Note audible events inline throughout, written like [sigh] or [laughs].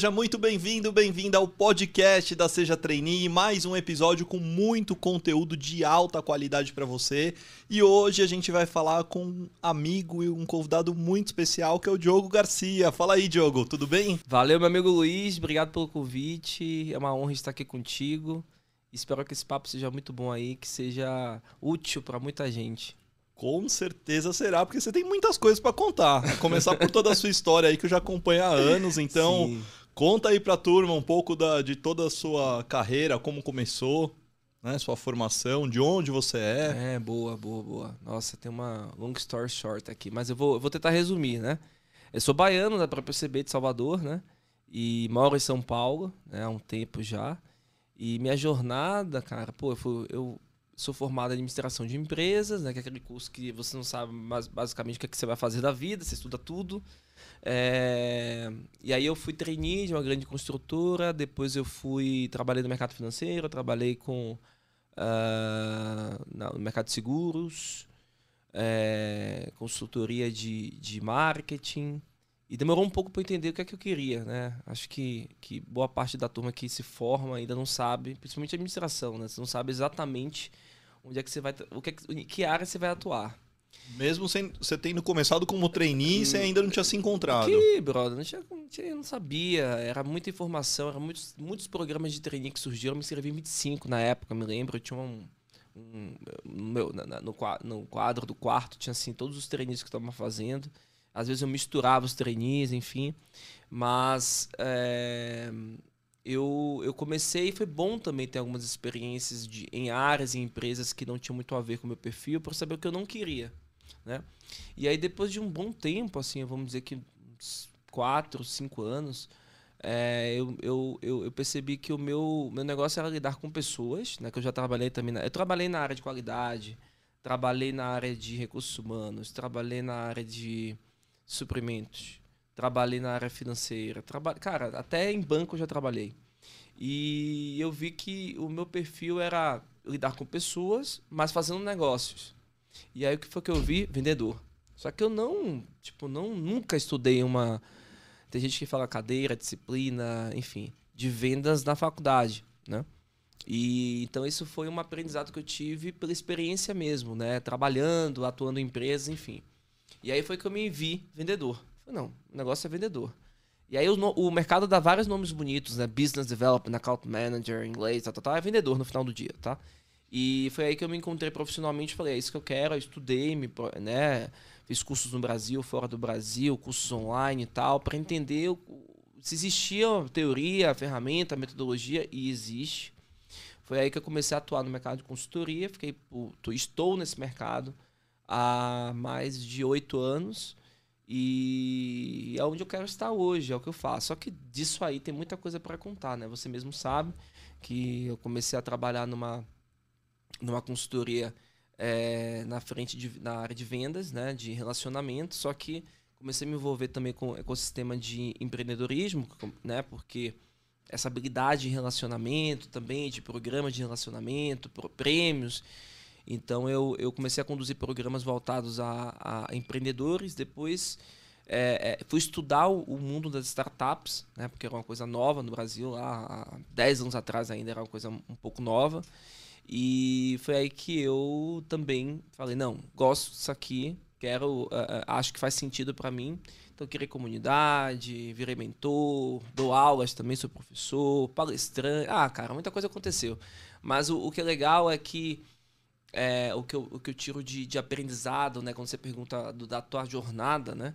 seja muito bem-vindo, bem-vinda ao podcast da Seja Trainee, mais um episódio com muito conteúdo de alta qualidade para você. E hoje a gente vai falar com um amigo e um convidado muito especial que é o Diogo Garcia. Fala aí, Diogo, tudo bem? Valeu, meu amigo Luiz, obrigado pelo convite. É uma honra estar aqui contigo. Espero que esse papo seja muito bom aí, que seja útil para muita gente. Com certeza será, porque você tem muitas coisas para contar. Começar por toda a sua história aí que eu já acompanho há anos, então Sim. Conta aí pra turma um pouco da, de toda a sua carreira, como começou, né, sua formação, de onde você é. É, boa, boa, boa. Nossa, tem uma long story short aqui, mas eu vou, eu vou tentar resumir, né? Eu sou baiano, dá pra perceber, de Salvador, né? E moro em São Paulo, né, há um tempo já. E minha jornada, cara, pô, eu, fui, eu sou formado em administração de empresas, né, que é aquele curso que você não sabe mas basicamente o que, é que você vai fazer da vida, você estuda tudo. É... E aí eu fui trainee de uma grande construtora, depois eu fui trabalhei no mercado financeiro, trabalhei com uh, no mercado de seguros, é, consultoria de, de marketing. E demorou um pouco para entender o que é que eu queria, né? Acho que, que boa parte da turma que se forma ainda não sabe, principalmente a administração, né? Você não sabe exatamente onde é que você vai, o que, em que área você vai atuar. Mesmo sem, você tendo começado como trainee, você ainda não tinha se encontrado. Que, brother, não, tinha, não, tinha, não sabia. Era muita informação, eram muitos, muitos programas de trainee que surgiram. Eu me inscrevi em 25 na época, me lembro. Eu tinha um. um meu, na, no, no quadro do quarto tinha assim todos os trainees que eu estava fazendo. Às vezes eu misturava os trainees, enfim. Mas é, eu, eu comecei e foi bom também ter algumas experiências de, em áreas e empresas que não tinham muito a ver com o meu perfil para saber o que eu não queria, né? E aí depois de um bom tempo, assim, vamos dizer que uns quatro, cinco anos, é, eu, eu, eu, eu, percebi que o meu, meu negócio era lidar com pessoas, né? Que eu já trabalhei também. Na, eu trabalhei na área de qualidade, trabalhei na área de recursos humanos, trabalhei na área de suprimentos, trabalhei na área financeira, traba... cara, até em banco eu já trabalhei. E eu vi que o meu perfil era lidar com pessoas, mas fazendo negócios. E aí o que foi que eu vi? Vendedor. Só que eu não, tipo, não nunca estudei uma tem gente que fala cadeira, disciplina, enfim, de vendas na faculdade, né? E então isso foi um aprendizado que eu tive pela experiência mesmo, né? Trabalhando, atuando em empresas, enfim. E aí foi que eu me vi vendedor. Não, o negócio é vendedor. E aí o, o, mercado dá vários nomes bonitos, né? Business Development, Account Manager, inglês, tal, tal, tal. É vendedor no final do dia, tá? E foi aí que eu me encontrei profissionalmente. Falei, é isso que eu quero. Eu estudei, me, né? Fiz cursos no Brasil, fora do Brasil, cursos online e tal, para entender se existia teoria, ferramenta, metodologia, e existe. Foi aí que eu comecei a atuar no mercado de consultoria. Fiquei, estou nesse mercado há mais de oito anos. E é onde eu quero estar hoje, é o que eu faço. Só que disso aí tem muita coisa para contar, né? Você mesmo sabe que eu comecei a trabalhar numa, numa consultoria é, na frente de, na área de vendas, né? De relacionamento, só que comecei a me envolver também com o ecossistema de empreendedorismo, né? Porque essa habilidade de relacionamento também, de programas de relacionamento, prêmios. Então eu, eu comecei a conduzir programas voltados a, a empreendedores, depois é, é, fui estudar o, o, mundo das startups, né, porque era uma coisa nova no Brasil, lá, há 10 anos atrás ainda era uma coisa um pouco nova. E foi aí que eu também falei, não, gosto disso aqui, quero, uh, acho que faz sentido para mim. Então criei comunidade, virei mentor, dou aulas também, sou professor, palestrante. Ah, cara, muita coisa aconteceu. Mas o, o que é legal é que é, o, que eu, o que eu tiro de, de aprendizado, né? Quando você pergunta do, da tua jornada, né?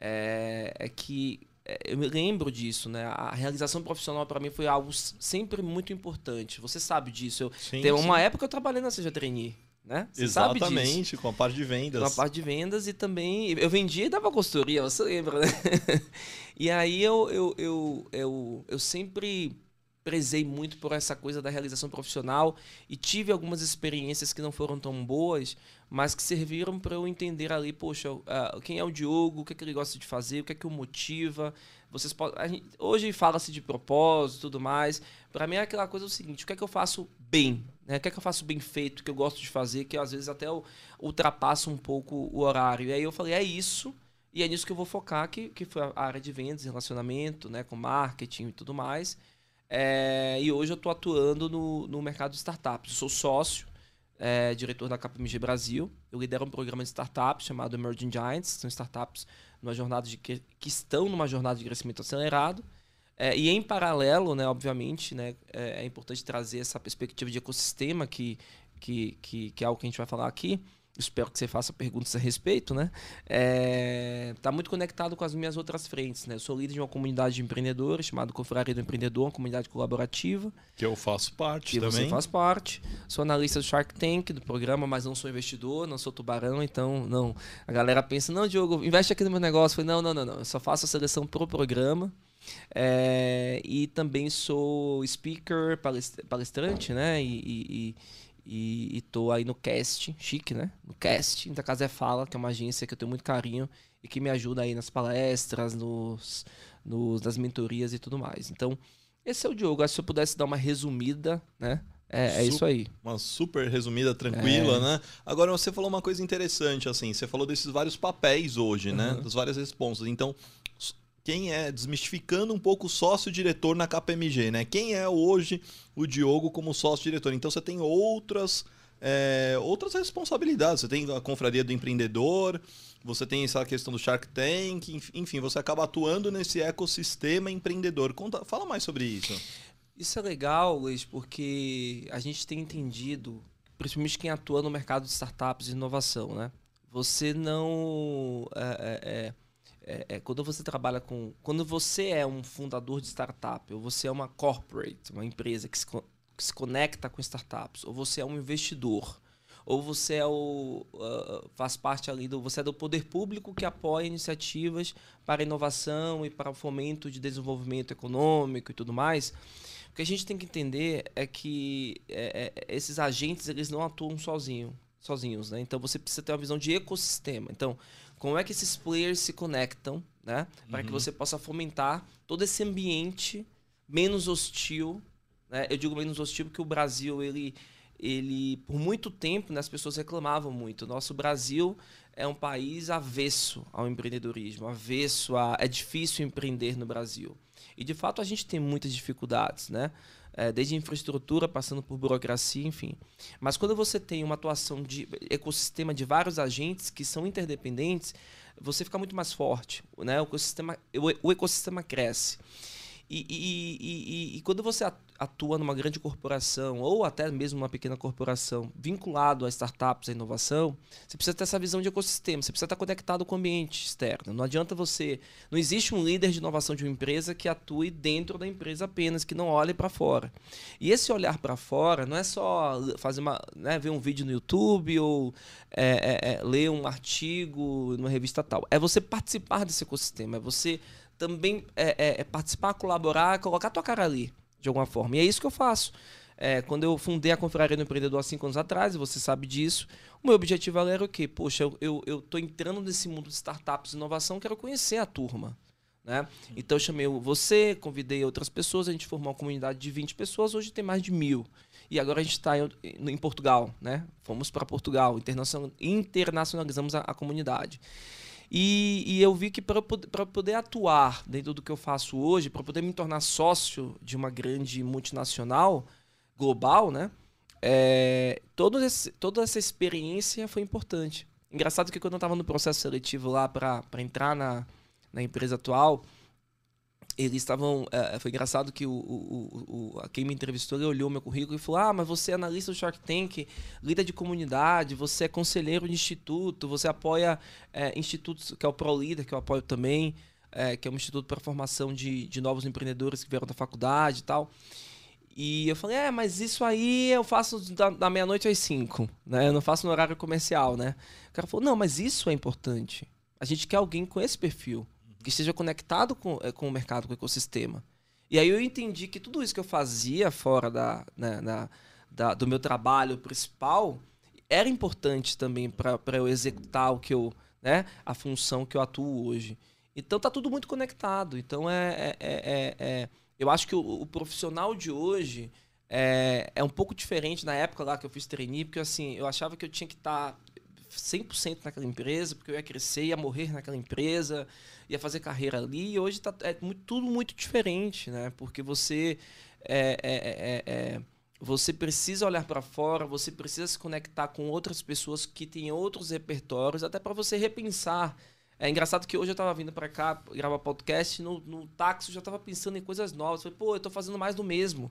É, é que é, eu me lembro disso, né? A realização profissional para mim foi algo sempre muito importante. Você sabe disso. Eu, sim, tem uma sim. época que eu trabalhei na Seja Trainee, né? Você Exatamente, com a parte de vendas. Com a parte de vendas e também eu vendia e dava consultoria, você lembra, né? [laughs] e aí eu, eu, eu, eu, eu sempre prezei muito por essa coisa da realização profissional e tive algumas experiências que não foram tão boas, mas que serviram para eu entender ali, poxa, uh, quem é o Diogo, o que, é que ele gosta de fazer, o que é que o motiva. Vocês podem, gente, hoje fala-se de propósito tudo mais. Para mim é aquela coisa o seguinte, o que é que eu faço bem? Né? O que é que eu faço bem feito, que eu gosto de fazer, que às vezes até ultrapassa um pouco o horário. E aí eu falei, é isso E é nisso que eu vou focar, que, que foi a área de vendas, relacionamento, né, com marketing e tudo mais. É, e hoje eu estou atuando no, no mercado de startups. Eu sou sócio, é, diretor da KPMG Brasil. Eu lidero um programa de startups chamado Emerging Giants. São startups numa jornada de, que, que estão numa jornada de crescimento acelerado. É, e em paralelo, né, obviamente, né, é, é, importante trazer essa perspectiva de ecossistema que, que, que, que é algo que a gente vai falar aqui espero que você faça perguntas a respeito, né? É, tá muito conectado com as minhas outras frentes, né? Eu sou líder de uma comunidade de empreendedores chamada Confraria do Empreendedor, uma comunidade colaborativa. Que eu faço parte que também. você faz parte. Sou analista do Shark Tank, do programa, mas não sou investidor, não sou tubarão, então não. A galera pensa, não, Diogo, investe aqui no meu negócio. Eu falei, não, não, não, não. Eu só faço a seleção pro programa. É, e também sou speaker, palestrante, né? e, e, e e, e tô aí no cast, chique, né? No cast da Casa é Fala, que é uma agência que eu tenho muito carinho e que me ajuda aí nas palestras, nos, nos, nas mentorias e tudo mais. Então, esse é o Diogo. Acho que se eu pudesse dar uma resumida, né? É, é isso aí. Uma super resumida, tranquila, é. né? Agora você falou uma coisa interessante, assim, você falou desses vários papéis hoje, uhum. né? Das várias respostas. Então, quem é, desmistificando um pouco o sócio-diretor na KPMG, né? Quem é hoje o Diogo como sócio-diretor? Então você tem outras, é, outras responsabilidades. Você tem a confraria do empreendedor, você tem essa questão do Shark Tank, enfim, você acaba atuando nesse ecossistema empreendedor. Conta, fala mais sobre isso. Isso é legal, Luiz, porque a gente tem entendido, principalmente quem atua no mercado de startups e inovação, né? Você não. É, é, é, é, quando você trabalha com. Quando você é um fundador de startup, ou você é uma corporate, uma empresa que se, que se conecta com startups, ou você é um investidor, ou você é o, uh, faz parte ali do. Você é do poder público que apoia iniciativas para inovação e para o fomento de desenvolvimento econômico e tudo mais. O que a gente tem que entender é que é, é, esses agentes eles não atuam sozinho, sozinhos. Né? Então você precisa ter uma visão de ecossistema. Então, como é que esses players se conectam, né? Para uhum. que você possa fomentar todo esse ambiente menos hostil. Né? Eu digo menos hostil porque o Brasil, ele, ele por muito tempo, né, as pessoas reclamavam muito. Nosso Brasil é um país avesso ao empreendedorismo, avesso a. É difícil empreender no Brasil. E de fato a gente tem muitas dificuldades, né? É, desde infraestrutura, passando por burocracia, enfim. Mas quando você tem uma atuação de ecossistema de vários agentes que são interdependentes, você fica muito mais forte, né? O ecossistema, o, ecossistema cresce. E, e, e, e, quando você atua numa grande corporação ou até mesmo uma pequena corporação vinculado a startups, a inovação, você precisa ter essa visão de ecossistema, você precisa estar conectado com o ambiente externo. Não adianta você. Não existe um líder de inovação de uma empresa que atue dentro da empresa apenas, que não olhe para fora. E esse olhar para fora não é só fazer uma, né, ver um vídeo no YouTube ou é, é, é, ler um artigo numa revista tal. É você participar desse ecossistema, é você também é, é, é, participar, colaborar, colocar a tua cara ali, de alguma forma. E é isso que eu faço. É, quando eu fundei a Confraria do Empreendedor há cinco anos atrás, e você sabe disso, o meu objetivo era o quê? Poxa, eu, eu, eu tô entrando nesse mundo de startups e inovação, quero conhecer a turma. Né? Então eu chamei você, convidei outras pessoas, a gente formou uma comunidade de 20 pessoas, hoje tem mais de mil. E agora a gente está em, em, Portugal, né? Fomos para Portugal, internacionalizamos a, a comunidade. E, e eu vi que para poder atuar dentro do que eu faço hoje, para poder me tornar sócio de uma grande multinacional global, né? É, todo esse, toda essa experiência foi importante. Engraçado que quando eu estava no processo seletivo lá para entrar na, na empresa atual, eles estavam. É, foi engraçado que o, o, o, quem me entrevistou olhou meu currículo e falou: Ah, mas você é analista do Shark Tank, líder de comunidade, você é conselheiro de instituto, você apoia é, institutos, que é o ProLeader, que eu apoio também, é, que é um instituto para formação de, de novos empreendedores que vieram da faculdade e tal. E eu falei, é, mas isso aí eu faço da, da meia-noite às cinco, né? Eu não faço no horário comercial, né? O cara falou, não, mas isso é importante. A gente quer alguém com esse perfil que esteja conectado com, eh, com o mercado, com o ecossistema. E aí eu entendi que tudo isso que eu fazia fora da, né, na, da, do meu trabalho principal era importante também para eu executar o que eu, né, a função que eu atuo hoje. Então tá tudo muito conectado. Então é, é, é, é eu acho que o, o, profissional de hoje é, é um pouco diferente na época lá que eu fiz trainee, porque assim, eu achava que eu tinha que estar tá 100% naquela empresa, porque eu ia crescer, ia morrer naquela empresa, ia fazer carreira ali. E hoje tá, é muito, tudo muito diferente, né? Porque você é, é, é, é você precisa olhar para fora, você precisa se conectar com outras pessoas que têm outros repertórios, até para você repensar. É engraçado que hoje eu estava vindo para cá gravar podcast, no, no táxi eu já estava pensando em coisas novas. Falei, pô, eu estou fazendo mais do mesmo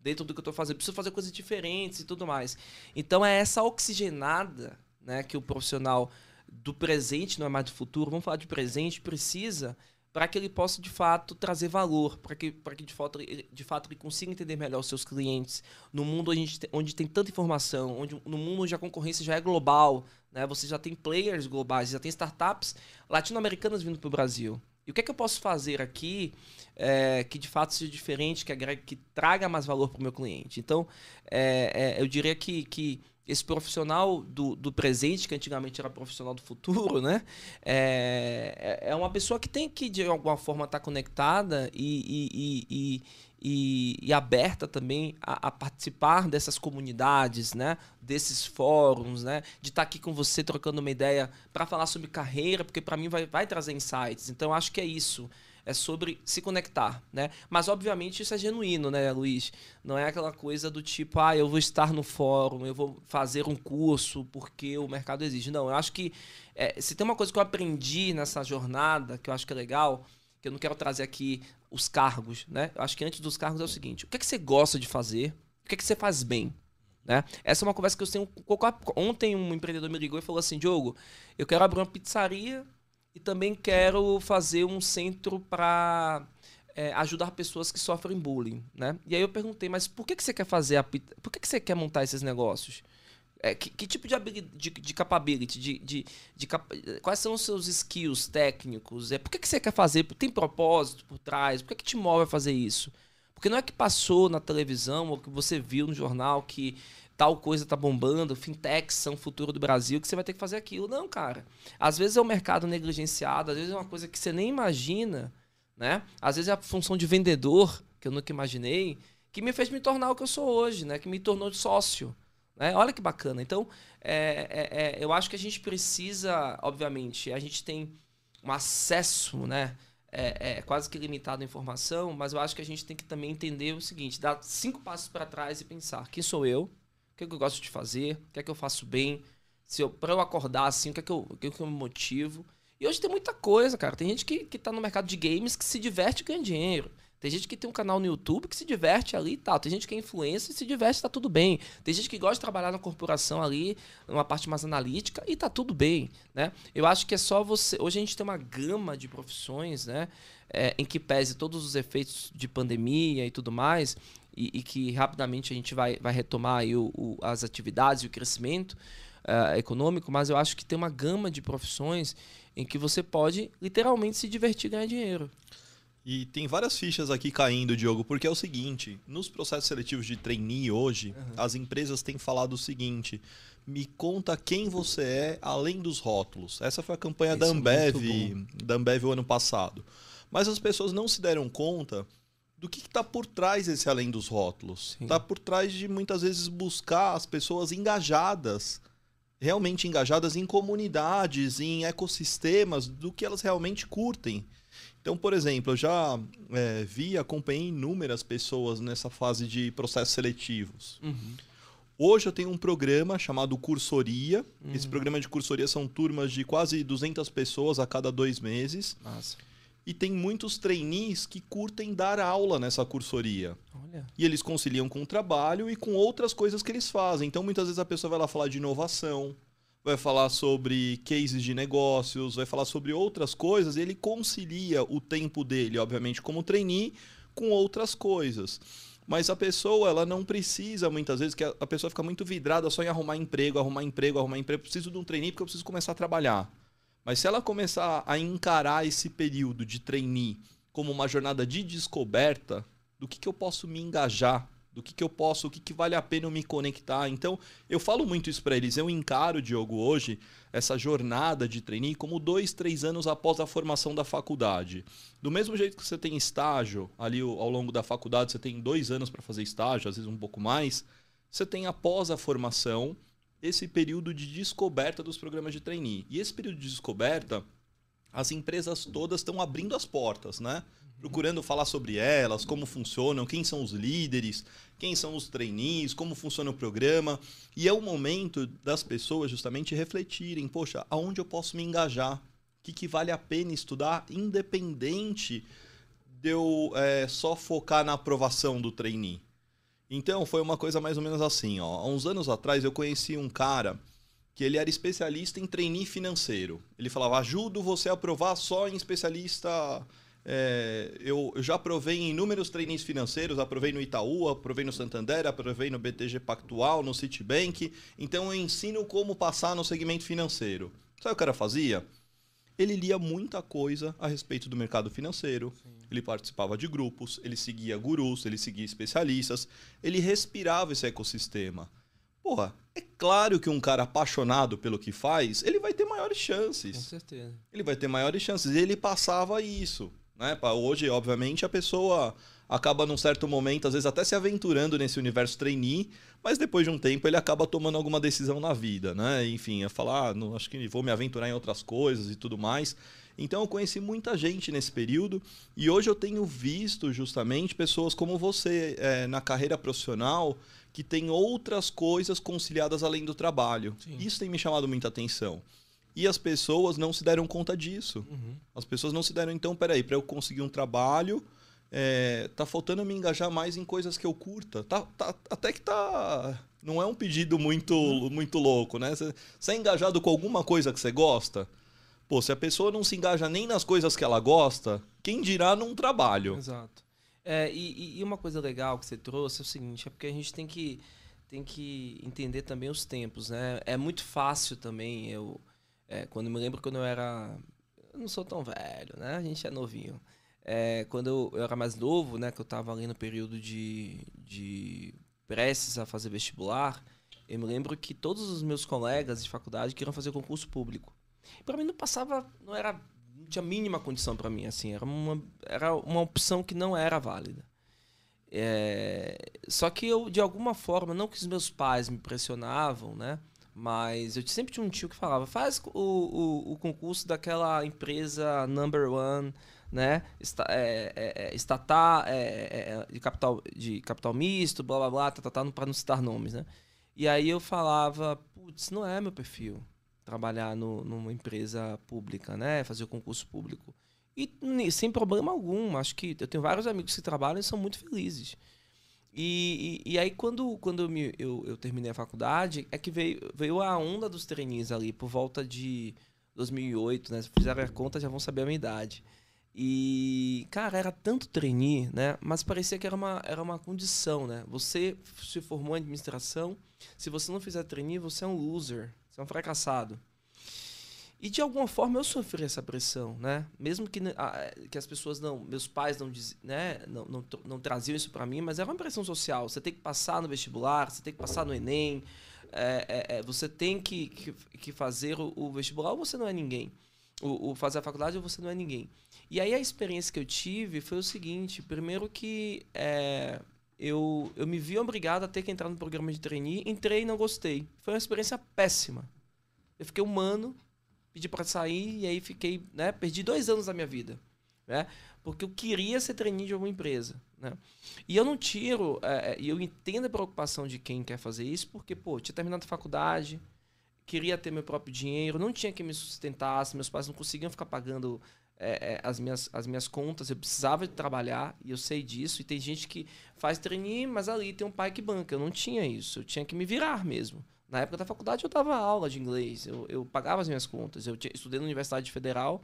dentro do que eu estou fazendo, preciso fazer coisas diferentes e tudo mais. Então é essa oxigenada né, que o profissional do presente, não é mais do futuro, vamos falar de presente, precisa para que ele possa de fato trazer valor, para que, que de, fato, de fato ele consiga entender melhor os seus clientes. No mundo onde, onde tem tanta informação, onde, no mundo onde a concorrência já é global, né? você já tem players globais, já tem startups latino-americanas vindo para o Brasil. E o que é que eu posso fazer aqui é, que de fato seja diferente, que, agregue, que traga mais valor para o meu cliente? Então, é, é, eu diria que, que esse profissional do, do presente, que antigamente era profissional do futuro, né? É, é, é uma pessoa que tem que, de alguma forma, estar tá conectada e, e, e, e, aberta também a, a, participar dessas comunidades, né? Desses fóruns, né? De estar tá aqui com você trocando uma ideia para falar sobre carreira, porque para mim vai, vai trazer insights. Então, acho que é isso é sobre se conectar, né? Mas obviamente isso é genuíno, né, Luiz? Não é aquela coisa do tipo, ah, eu vou estar no fórum, eu vou fazer um curso porque o mercado exige. Não, eu acho que é, se tem uma coisa que eu aprendi nessa jornada, que eu acho que é legal, que eu não quero trazer aqui os cargos, né? Eu acho que antes dos cargos é o seguinte: o que é que você gosta de fazer? O que é que você faz bem? Né? Essa é uma conversa que eu tenho. Ontem um empreendedor me ligou e falou assim: Diogo, eu quero abrir uma pizzaria e também quero fazer um centro para é, ajudar pessoas que sofrem bullying, né? E aí eu perguntei, mas por que, que você quer fazer a por que, que você quer montar esses negócios? É, que, que, tipo de, de, de capability, de, de, de quais são os seus skills técnicos? É, por que, que você quer fazer? Tem propósito por trás? Por que, que te move a fazer isso? Porque não é que passou na televisão ou que você viu no jornal que tal coisa tá bombando, fintechs são o futuro do Brasil, que você vai ter que fazer aquilo. Não, cara. Às vezes é o mercado negligenciado, às vezes é uma coisa que você nem imagina, né? Às vezes é a função de vendedor, que eu nunca imaginei, que me fez me tornar o que eu sou hoje, né? Que me tornou sócio. Né? Olha que bacana. Então, é, é, é, eu acho que a gente precisa, obviamente, a gente tem um acesso, né? É, é, quase que limitado à informação, mas eu acho que a gente tem que também entender o seguinte: dar cinco passos para trás e pensar: quem sou eu? O que, é que eu gosto de fazer, o que é que eu faço bem, se eu, pra eu acordar assim, o que é que eu, o que é que eu me motivo. E hoje tem muita coisa, cara. Tem gente que, que tá no mercado de games que se diverte e ganha dinheiro. Tem gente que tem um canal no YouTube que se diverte ali e tal. Tem gente que é influencer e se diverte tá tudo bem. Tem gente que gosta de trabalhar na corporação ali, numa parte mais analítica e tá tudo bem, né? Eu acho que é só você... Hoje a gente tem uma gama de profissões, né? É, em que pese todos os efeitos de pandemia e tudo mais e, e que rapidamente a gente vai, vai retomar o, o, as atividades e o crescimento uh, econômico, mas eu acho que tem uma gama de profissões em que você pode literalmente se divertir e ganhar dinheiro. E tem várias fichas aqui caindo, Diogo, porque é o seguinte: nos processos seletivos de trainee hoje, uhum. as empresas têm falado o seguinte: me conta quem você é além dos rótulos. Essa foi a campanha da Ambev, é da Ambev o ano passado. Mas as pessoas não se deram conta do que está por trás desse além dos rótulos. Está por trás de muitas vezes buscar as pessoas engajadas, realmente engajadas em comunidades, em ecossistemas, do que elas realmente curtem. Então, por exemplo, eu já é, vi, acompanhei inúmeras pessoas nessa fase de processos seletivos. Uhum. Hoje eu tenho um programa chamado Cursoria. Uhum. Esse programa de cursoria são turmas de quase 200 pessoas a cada dois meses. Nossa. E tem muitos trainees que curtem dar aula nessa cursoria. Olha. E eles conciliam com o trabalho e com outras coisas que eles fazem. Então, muitas vezes a pessoa vai lá falar de inovação, vai falar sobre cases de negócios, vai falar sobre outras coisas. E ele concilia o tempo dele, obviamente, como trainee, com outras coisas. Mas a pessoa, ela não precisa, muitas vezes, que a pessoa fica muito vidrada só em arrumar emprego, arrumar emprego, arrumar emprego. Eu preciso de um trainee porque eu preciso começar a trabalhar. Mas se ela começar a encarar esse período de trainee como uma jornada de descoberta do que, que eu posso me engajar, do que, que eu posso, o que, que vale a pena eu me conectar. Então, eu falo muito isso para eles. Eu encaro, Diogo, hoje, essa jornada de trainee como dois, três anos após a formação da faculdade. Do mesmo jeito que você tem estágio ali ao longo da faculdade, você tem dois anos para fazer estágio, às vezes um pouco mais, você tem após a formação esse período de descoberta dos programas de trainee. E esse período de descoberta, as empresas todas estão abrindo as portas, né? Procurando falar sobre elas, como funcionam, quem são os líderes, quem são os trainees, como funciona o programa. E é o momento das pessoas justamente refletirem, poxa, aonde eu posso me engajar? O que, que vale a pena estudar, independente de eu é, só focar na aprovação do trainee? Então, foi uma coisa mais ou menos assim. Ó. Há uns anos atrás, eu conheci um cara que ele era especialista em trainee financeiro. Ele falava, ajudo você a aprovar só em especialista... É, eu, já aprovei em inúmeros trainees financeiros, aprovei no Itaú, aprovei no Santander, aprovei no BTG Pactual, no Citibank. Então, eu ensino como passar no segmento financeiro. Sabe o que o cara fazia? Ele lia muita coisa a respeito do mercado financeiro. Sim ele participava de grupos, ele seguia gurus, ele seguia especialistas, ele respirava esse ecossistema. Porra, é claro que um cara apaixonado pelo que faz, ele vai ter maiores chances. Com certeza. Ele vai ter maiores chances. E ele passava isso. Né? Hoje, obviamente, a pessoa acaba num certo momento, às vezes até se aventurando nesse universo trainee, mas depois de um tempo ele acaba tomando alguma decisão na vida, né? Enfim, a falar, ah, não, acho que vou me aventurar em outras coisas e tudo mais. Então eu conheci muita gente nesse período e hoje eu tenho visto justamente pessoas como você é, na carreira profissional que tem outras coisas conciliadas além do trabalho. Sim. Isso tem me chamado muita atenção. E as pessoas não se deram conta disso. Uhum. As pessoas não se deram, então, peraí, para eu conseguir um trabalho, é, tá faltando me engajar mais em coisas que eu curta. Tá, tá, até que tá. Não é um pedido muito, muito louco, né? Você é engajado com alguma coisa que você gosta? Pô, se a pessoa não se engaja nem nas coisas que ela gosta, quem dirá num trabalho? Exato. É, e, e, uma coisa legal que você trouxe é o seguinte, é porque a gente tem que, tem que entender também os tempos, né? É muito fácil também, eu... É, quando eu me lembro quando eu era... Eu não sou tão velho, né? A gente é novinho. É, quando eu, era mais novo, né? Que eu estava ali no período de, de prestes a fazer vestibular, eu me lembro que todos os meus colegas de faculdade queriam fazer concurso público. Para mim não passava, não era, não tinha mínima condição para mim assim, era uma era uma opção que não era válida. É, só que eu de alguma forma, não que os meus pais me pressionavam, né? Mas eu sempre tinha um tio que falava: faz o, o, o concurso daquela empresa number one, né? Está, é, é, é estatal, é, é, é, de, capital, de capital misto, blá blá blá, tá, tá, tá, para não citar nomes, né? E aí eu falava: putz, não é meu perfil trabalhar no, numa empresa pública, né? Fazer o concurso público. E sem problema algum. Acho que eu tenho vários amigos que trabalham e são muito felizes. E, e, e aí, quando, quando eu, me, eu, eu, terminei a faculdade, é que veio, veio a onda dos trainees ali, por volta de 2008, né? Se fizeram a conta, já vão saber a minha idade. E, cara, era tanto trainee, né? Mas parecia que era uma, era uma condição, né? Você se formou em administração, se você não fizer trainee, você é um loser. Você é um fracassado. E de alguma forma eu sofri essa pressão, né? Mesmo que, que as pessoas não, meus pais não, né, não, não, não traziam isso para mim, mas era uma pressão social. Você tem que passar no vestibular, você tem que passar no Enem, é, é, é, você tem que, que, que fazer o, o, vestibular ou você não é ninguém. O, o, fazer a faculdade ou você não é ninguém. E aí a experiência que eu tive foi o seguinte: primeiro que é, eu, eu me vi obrigado a ter que entrar no programa de trainee, entrei e não gostei. Foi uma experiência péssima. Eu fiquei um ano, pedi para sair e aí fiquei, né, perdi dois anos da minha vida, né, porque eu queria ser trainee de alguma empresa, né. E eu não tiro, é, é, e é, eu entendo a preocupação de quem quer fazer isso, porque, pô, tinha terminado a faculdade, queria ter meu próprio dinheiro, não tinha quem me sustentasse, meus pais não conseguiam ficar pagando é, é, as, minhas, as minhas contas, eu precisava de trabalhar e eu sei disso. E tem gente que faz trainee, mas ali tem um pai que banca. Eu não tinha isso, eu tinha que me virar mesmo. Na época da faculdade eu dava aula de inglês, eu, eu pagava as minhas contas. Eu estudei na Universidade Federal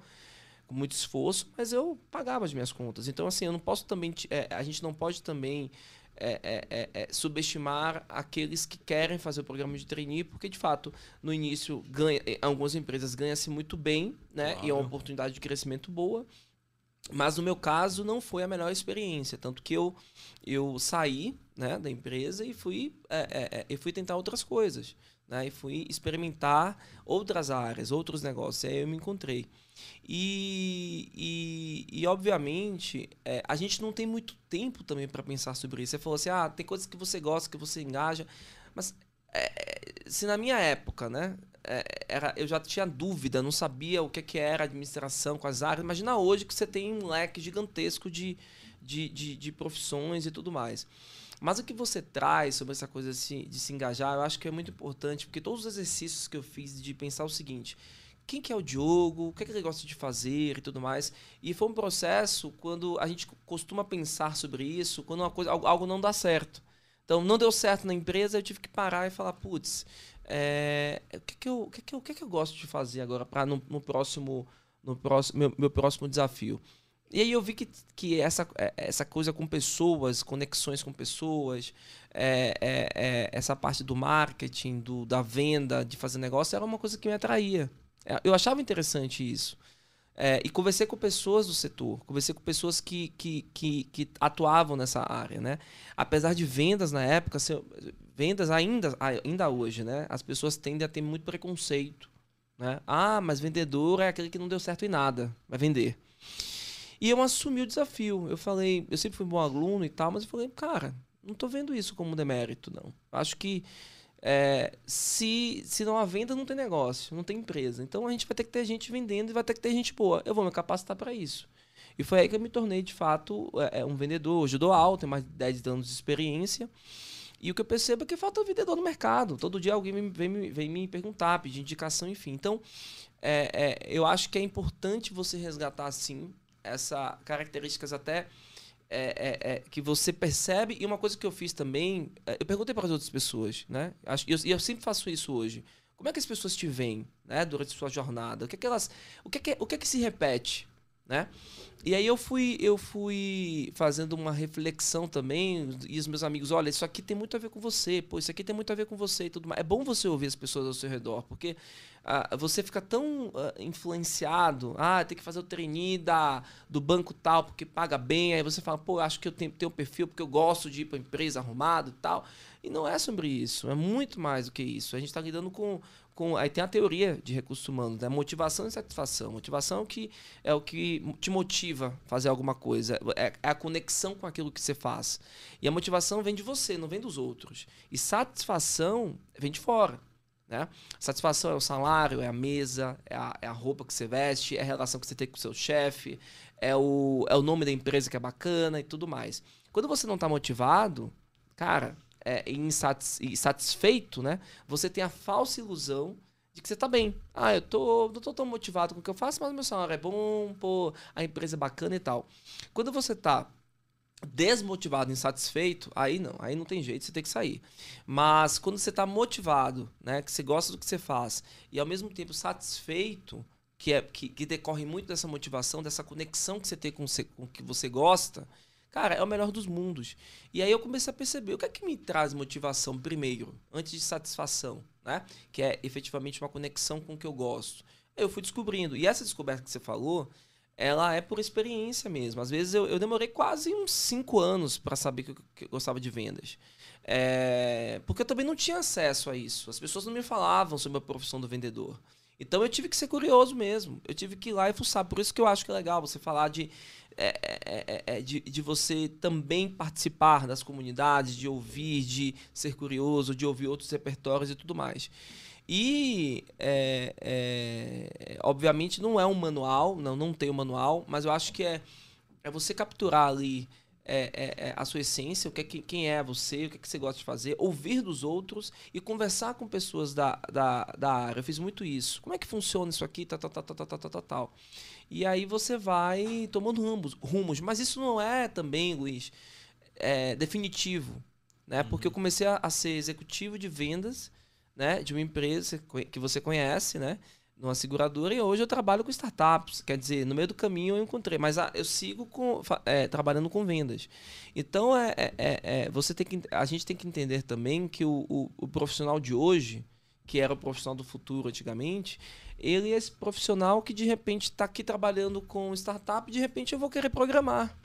com muito esforço, mas eu pagava as minhas contas. Então, assim, eu não posso também. É, a gente não pode também é, é, é, é, subestimar aqueles que querem fazer o programa de trainee, porque de fato, no início, ganha, algumas empresas ganham-se muito bem, né? Claro. E é uma oportunidade de crescimento boa. Mas no meu caso não foi a melhor experiência, tanto que eu, eu saí né, da empresa e fui, é, é, fui tentar outras coisas. Né, e fui experimentar outras áreas, outros negócios. E aí eu me encontrei. E, e, e obviamente, é, a gente não tem muito tempo também para pensar sobre isso. Você falou assim: ah, tem coisas que você gosta, que você engaja, mas é, se na minha época, né? é, era, eu já tinha dúvida, não sabia o que, que era administração com as áreas. Imagina hoje que você tem um leque gigantesco de, de, de, de profissões e tudo mais. Mas o que você traz sobre essa coisa de se, engajar, eu acho que é muito importante, porque todos os exercícios que eu fiz de pensar o seguinte: quem que é o Diogo, o que, é que ele gosta de fazer e tudo mais. E foi um processo quando a gente costuma pensar sobre isso, quando uma coisa, algo não dá certo. Então, não deu certo na empresa, eu tive que parar e falar, putz, é, o, que, que, eu, o, que, que, eu, o que, que eu gosto de fazer agora para no, no, próximo, no próximo meu, meu próximo desafio? E aí eu vi que, que essa, é, essa coisa com pessoas, conexões com pessoas, é, é, é, essa parte do marketing, do, da venda, de fazer negócio, era uma coisa que me atraía. É, eu achava interessante isso. É, e conversei com pessoas do setor, conversei com pessoas que, que, que, que, atuavam nessa área, né? Apesar de vendas na época, vendas ainda, ainda hoje, né? As pessoas tendem a ter muito preconceito, né? Ah, mas vendedor é aquele que não deu certo em nada, vai vender. E eu assumi o desafio. Eu falei, eu sempre fui um bom aluno e tal, mas eu falei, cara, não estou vendo isso como demérito, não. Acho que é, se, se não há venda, não tem negócio, não tem empresa. Então a gente vai ter que ter gente vendendo e vai ter que ter gente boa. Eu vou me capacitar para isso. E foi aí que eu me tornei, de fato, é, é um vendedor. Hoje eu dou alto, tenho mais de 10 anos de experiência. E o que eu percebo é que falta vendedor no mercado. Todo dia alguém vem, vem, vem me perguntar, pedir indicação, enfim. Então, é, é, eu acho que é importante você resgatar, sim, essas características até é, é, é, que você percebe. E uma coisa que eu fiz também, é, eu perguntei para as outras pessoas, né? E eu, eu, sempre faço isso hoje. Como é que as pessoas te veem, né? Durante a sua jornada? O que é que elas, o que é que, o que, é que se repete, né? E aí eu fui, eu fui fazendo uma reflexão também, e os meus amigos, olha, isso aqui tem muito a ver com você, pô, isso aqui tem muito a ver com você e tudo mais. É bom você ouvir as pessoas ao seu redor, porque ah, você fica tão ah, influenciado, ah, tem que fazer o trainee da, do banco tal, porque paga bem, aí você fala, pô, acho que eu tenho, tenho um perfil porque eu gosto de ir para empresa arrumado e tal. E não é sobre isso, é muito mais do que isso. A gente está lidando com, com. Aí tem a teoria de recursos humanos, né? Motivação e satisfação. Motivação é que, é o que te motiva a fazer alguma coisa. É, é a conexão com aquilo que você faz. E a motivação vem de você, não vem dos outros. E satisfação vem de fora. Né? Satisfação é o salário, é a mesa, é a, é a roupa que você veste, é a relação que você tem com o seu chefe, é o, é o nome da empresa que é bacana e tudo mais. Quando você não está motivado, cara, é, insatisfeito, né? Você tem a falsa ilusão de que você tá bem. Ah, eu tô, não tô tão motivado com o que eu faço, mas meu salário é bom, pô, a empresa é bacana e tal. Quando você tá desmotivado, insatisfeito, aí não, aí não tem jeito, você tem que sair. Mas quando você tá motivado, né, que você gosta do que você faz e ao mesmo tempo satisfeito, que é que, que decorre muito dessa motivação, dessa conexão que você tem com, você, com o que você gosta, Cara, é o melhor dos mundos. E aí eu comecei a perceber o que é que me traz motivação primeiro, antes de satisfação, né? Que é efetivamente uma conexão com o que eu gosto. Aí eu fui descobrindo. E essa descoberta que você falou, ela é por experiência mesmo. Às vezes eu, eu demorei quase uns cinco anos para saber que eu, que eu, gostava de vendas. É, porque eu também não tinha acesso a isso. As pessoas não me falavam sobre a profissão do vendedor. Então eu tive que ser curioso mesmo. Eu tive que ir lá e fuçar. Por isso que eu acho que é legal você falar de é é, é, é, de, de você também participar das comunidades, de ouvir, de ser curioso, de ouvir outros repertórios e tudo mais. E, é, é, obviamente, não é um manual, não, não tem um manual, mas eu acho que é, é você capturar ali é, é, a sua essência, o que é, quem é você, o que, que você gosta de fazer, ouvir dos outros e conversar com pessoas da, da, da área. Eu fiz muito isso. Como é que funciona isso aqui? Tal, tal, tal, tal, tal, tal, tal. E aí você vai tomando rumos, rumos. Mas isso não é também, Luiz, é, definitivo. Né? Uhum. Porque eu comecei a, a ser executivo de vendas né, de uma empresa que você conhece, né? numa seguradora e hoje eu trabalho com startups. Quer dizer, no meio do caminho eu encontrei, mas ah, eu sigo com, é, trabalhando com vendas. Então é, é, é, é, você tem que, a gente tem que entender também que o, o, o, profissional de hoje, que era o profissional do futuro antigamente, ele é esse profissional que de repente está aqui trabalhando com startup e de repente eu vou querer programar.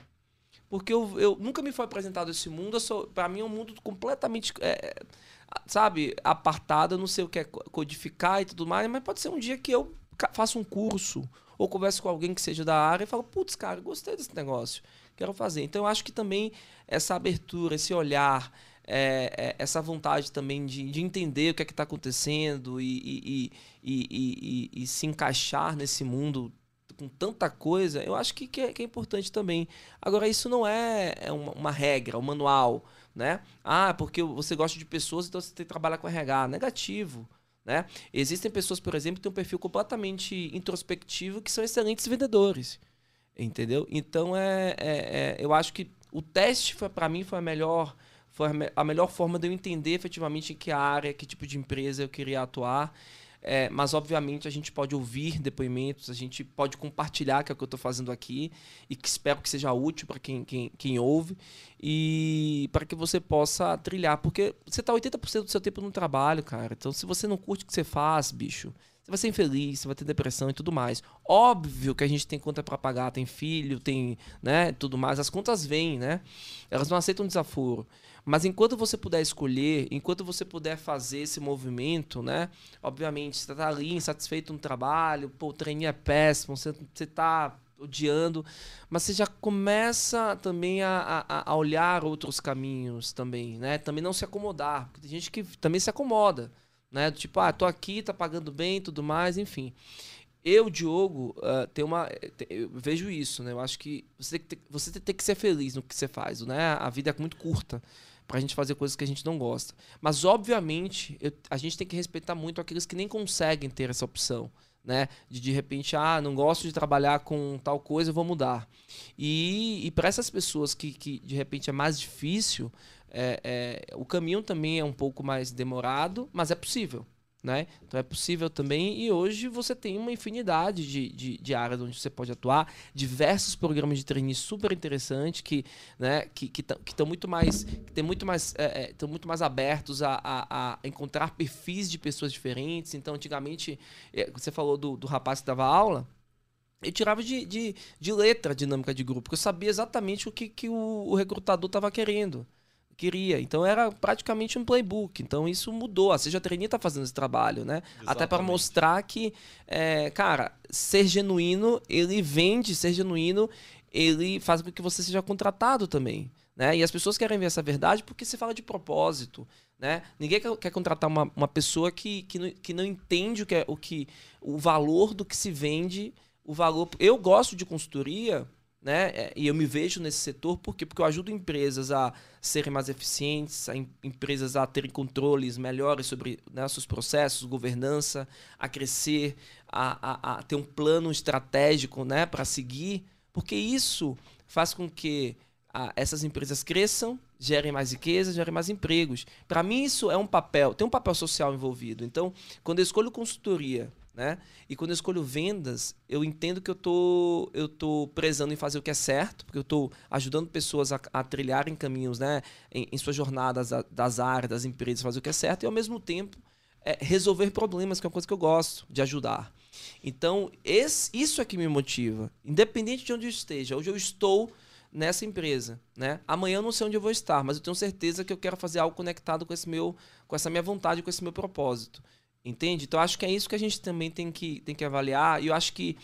Porque eu, eu nunca me foi apresentado esse mundo, para mim é um mundo completamente é, sabe, apartada, não sei o que é codificar e tudo mais, mas pode ser um dia que eu faça um curso ou converse com alguém que seja da área e falo, putz, cara, gostei desse negócio, quero fazer. Então eu acho que também essa abertura, esse olhar, é, é, essa vontade também de, de, entender o que é que está acontecendo e, e, e, e, se encaixar nesse mundo com tanta coisa, eu acho que, que, é, que é importante também. Agora, isso não é, é uma, uma, regra, um manual, né? Ah, porque você gosta de pessoas, então você tem que trabalhar com RH. Negativo. Né? Existem pessoas, por exemplo, que têm um perfil completamente introspectivo que são excelentes vendedores. Entendeu? Então, é, é, é eu acho que o teste, para mim, foi a melhor foi a melhor forma de eu entender efetivamente em que área, que tipo de empresa eu queria atuar. É, mas, obviamente, a gente pode ouvir depoimentos, a gente pode compartilhar, que é o que eu estou fazendo aqui, e que espero que seja útil para quem, quem, quem ouve, e para que você possa trilhar. Porque você está 80% do seu tempo no trabalho, cara. Então, se você não curte o que você faz, bicho, você vai ser infeliz, você vai ter depressão e tudo mais. Óbvio que a gente tem conta para pagar, tem filho, tem, né, tudo mais. As contas vêm, né? Elas não aceitam desaforo. Mas enquanto você puder escolher, enquanto você puder fazer esse movimento, né? Obviamente, você tá ali insatisfeito no trabalho, pô, o treininho é péssimo, você, você tá odiando, mas você já começa também a, a, a, olhar outros caminhos também, né? Também não se acomodar, porque tem gente que também se acomoda, né? Tipo, ah, tô aqui, tá pagando bem, tudo mais, enfim. Eu, Diogo, uh, tem uma, eu vejo isso, né? Eu acho que você tem que, você tem que ser feliz no que você faz, né? A vida é muito curta pra gente fazer coisas que a gente não gosta. Mas, obviamente, eu, a gente tem que respeitar muito aqueles que nem conseguem ter essa opção. Né? De de repente, ah, não gosto de trabalhar com tal coisa, vou mudar. E, e para essas pessoas que, que de repente é mais difícil, é, é, o caminho também é um pouco mais demorado, mas é possível. Né? Então é possível também, e hoje você tem uma infinidade de, de, de áreas onde você pode atuar, diversos programas de treino super interessantes que né, que estão muito mais que tem muito mais é, é, muito mais abertos a, a, a, encontrar perfis de pessoas diferentes. Então, antigamente, é, você falou do, do rapaz que dava aula, eu tirava de, de, de letra a dinâmica de grupo, porque eu sabia exatamente o que, que o, o recrutador estava querendo queria. Então era praticamente um playbook. Então isso mudou. A Seja Trainee está fazendo esse trabalho, né? Exatamente. Até para mostrar que, é, cara, ser genuíno, ele vende, ser genuíno, ele faz com que você seja contratado também. Né? E as pessoas querem ver essa verdade porque se fala de propósito. Né? Ninguém quer, quer contratar uma, uma pessoa que, que, não, que não entende o que, é, o que o valor do que se vende, o valor. Eu gosto de consultoria né? É, e eu me vejo nesse setor por quê? porque eu ajudo empresas a serem mais eficientes, a em, empresas a terem controles melhores sobre né, seus processos, governança, a crescer, a, a, a ter um plano estratégico né, para seguir, porque isso faz com que a, essas empresas cresçam, gerem mais riqueza, gerem mais empregos. Para mim, isso é um papel, tem um papel social envolvido. Então, quando eu escolho consultoria né? E quando eu escolho vendas, eu entendo que eu tô, eu tô prezando em fazer o que é certo, porque eu estou ajudando pessoas a, a trilharem caminhos né? em, em suas jornadas a, das áreas, das empresas, fazer o que é certo, e ao mesmo tempo é, resolver problemas, que é uma coisa que eu gosto de ajudar. Então, esse, isso é que me motiva. Independente de onde eu esteja, hoje eu estou nessa empresa, né? Amanhã eu não sei onde eu vou estar, mas eu tenho certeza que eu quero fazer algo conectado com esse meu, com essa minha vontade, com esse meu propósito. Entende? Então acho que é isso que a gente também tem que, tem que avaliar. E eu acho que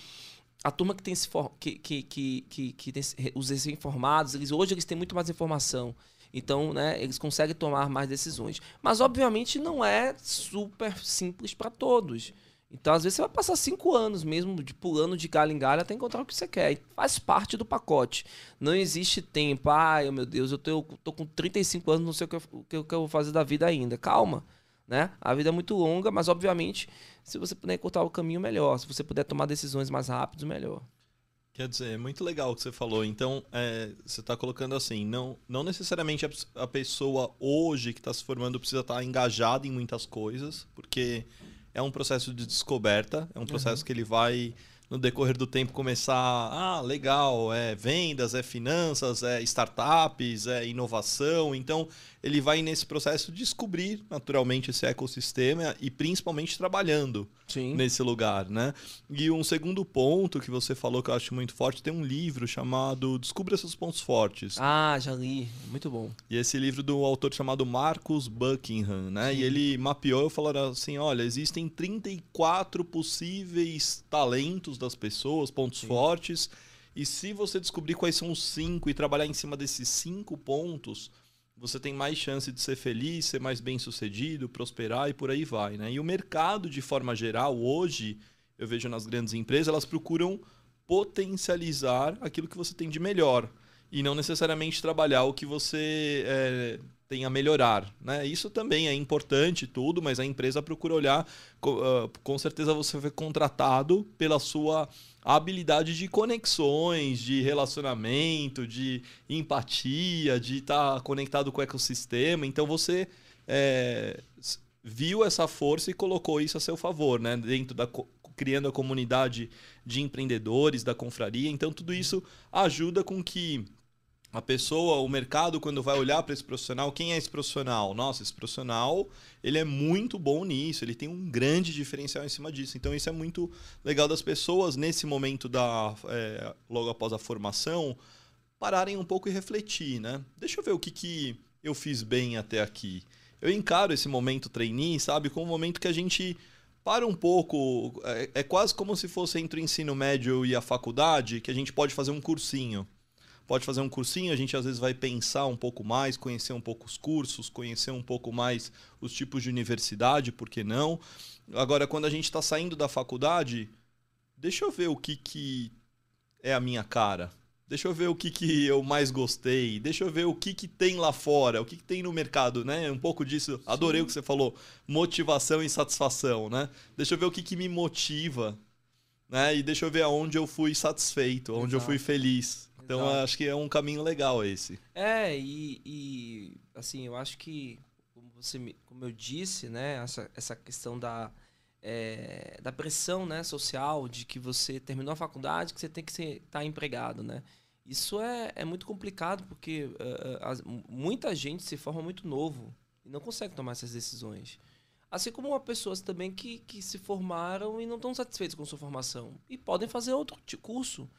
a turma que tem se for, que, que, que, que, que tem, os recém-formados, eles, hoje eles têm muito mais informação. Então, né, eles conseguem tomar mais decisões. Mas, obviamente, não é super simples para todos. Então, às vezes, você vai passar cinco anos mesmo de pulando de galho em galho até encontrar o que você quer. E faz parte do pacote. Não existe tempo. Ai, meu Deus, eu tô, tô com 35 anos, não sei o que, eu, o que eu vou fazer da vida ainda. Calma. Né? A vida é muito longa, mas obviamente, se você puder cortar o caminho, melhor. Se você puder tomar decisões mais rápidas, melhor. Quer dizer, é muito legal o que você falou. Então, é, você está colocando assim, não, não necessariamente a, a pessoa hoje que está se formando precisa estar tá engajada em muitas coisas, porque é um processo de descoberta, é um processo uhum. que ele vai no decorrer do tempo começar, ah, legal, é vendas, é finanças, é startups, é inovação. Então, ele vai nesse processo descobrir naturalmente esse ecossistema e principalmente trabalhando Sim. nesse lugar, né? E um segundo ponto que você falou que eu acho muito forte, tem um livro chamado Descubra seus pontos fortes. Ah, já li, muito bom. E esse livro do autor chamado Marcus Buckingham, né? Sim. E ele mapeou, falou assim, olha, existem 34 possíveis talentos das pessoas, pontos Sim. fortes, e se você descobrir quais são os cinco e trabalhar em cima desses cinco pontos, você tem mais chance de ser feliz, ser mais bem sucedido, prosperar e por aí vai. Né? E o mercado, de forma geral, hoje, eu vejo nas grandes empresas, elas procuram potencializar aquilo que você tem de melhor e não necessariamente trabalhar o que você é, tem a melhorar. Né? Isso também é importante, tudo, mas a empresa procura olhar. Uh, com certeza você foi contratado pela sua habilidade de conexões, de relacionamento, de empatia, de estar tá conectado com o ecossistema. Então você é, viu essa força e colocou isso a seu favor, né? Dentro da criando a comunidade de empreendedores da confraria. Então tudo isso ajuda com que a pessoa, o mercado, quando vai olhar para esse profissional, quem é esse profissional? Nossa, esse profissional, ele é muito bom nisso, ele tem um grande diferencial em cima disso. Então, isso é muito legal das pessoas, nesse momento da é, logo após a formação, pararem um pouco e refletir, né? Deixa eu ver o que, que eu fiz bem até aqui. Eu encaro esse momento trainee, sabe, como um momento que a gente para um pouco, é, é quase como se fosse entre o ensino médio e a faculdade, que a gente pode fazer um cursinho pode fazer um cursinho, a gente às vezes vai pensar um pouco mais, conhecer um pouco os cursos, conhecer um pouco mais os tipos de universidade, por que não? Agora, quando a gente está saindo da faculdade, deixa eu ver o que, que é a minha cara. Deixa eu ver o que, que eu mais gostei. Deixa eu ver o que, que tem lá fora, o que, que tem no mercado, né? Um pouco disso. Adorei Sim. o que você falou. Motivação e satisfação, né? Deixa eu ver o que, que me motiva, né? E deixa eu ver aonde eu fui satisfeito, onde Exato. eu fui feliz. Então Exato. acho que é um caminho legal esse. É, e, e assim, eu acho que, como, você, como eu disse, né, essa, essa questão da, é, da pressão né, social de que você terminou a faculdade, que você tem que estar tá empregado, né? Isso é, é muito complicado porque uh, as, muita gente se forma muito novo e não consegue tomar essas decisões. Assim como pessoas também que, que se formaram e não estão satisfeitos com sua formação e podem fazer outro curso.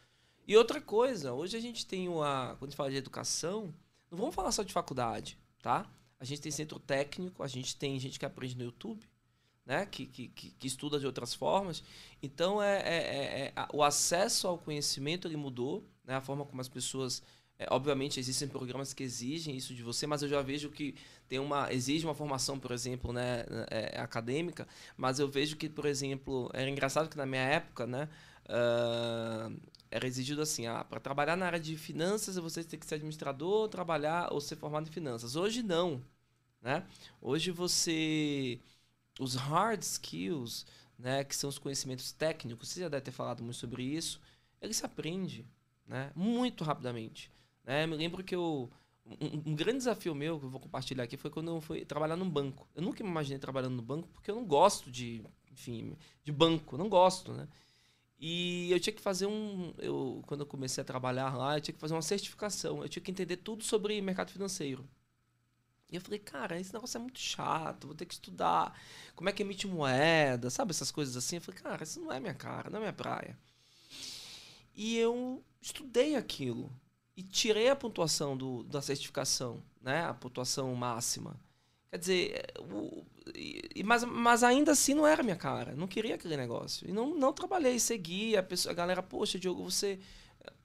E outra coisa, hoje a gente tem uma. Quando a gente fala de educação, não vamos falar só de faculdade, tá? A gente tem centro técnico, a gente tem gente que aprende no YouTube, né? Que, que, que, estuda de outras formas. Então, é, é, é, é o acesso ao conhecimento ele mudou, né? A forma como as pessoas. É, obviamente, existem programas que exigem isso de você, mas eu já vejo que tem uma exige uma formação, por exemplo, né, é, acadêmica, mas eu vejo que, por exemplo, era engraçado que na minha época, né, uh, era exigido assim, ah, para trabalhar na área de finanças você tem que ser administrador, trabalhar ou ser formado em finanças. Hoje não, né? Hoje você os hard skills, né, que são os conhecimentos técnicos, você já deve ter falado muito sobre isso, ele se aprende, né, muito rapidamente, né? Me lembro que eu um, um, grande desafio meu que eu vou compartilhar aqui foi quando eu fui trabalhar num banco. Eu nunca me imaginei trabalhando no banco porque eu não gosto de, enfim, de banco, não gosto, né? E eu tinha que fazer um. Eu, quando eu comecei a trabalhar lá, eu tinha que fazer uma certificação. Eu tinha que entender tudo sobre mercado financeiro. E eu falei, cara, esse negócio é muito chato, vou ter que estudar como é que emite moeda, sabe? Essas coisas assim. Eu falei, cara, isso não é minha cara, não é minha praia. E eu estudei aquilo. E tirei a pontuação do, da certificação, né? A pontuação máxima. Quer dizer, o, e, mas, mas ainda assim não era minha cara. Não queria aquele negócio. E não, não trabalhei, segui. A, pessoa, a galera, poxa, Diogo, você.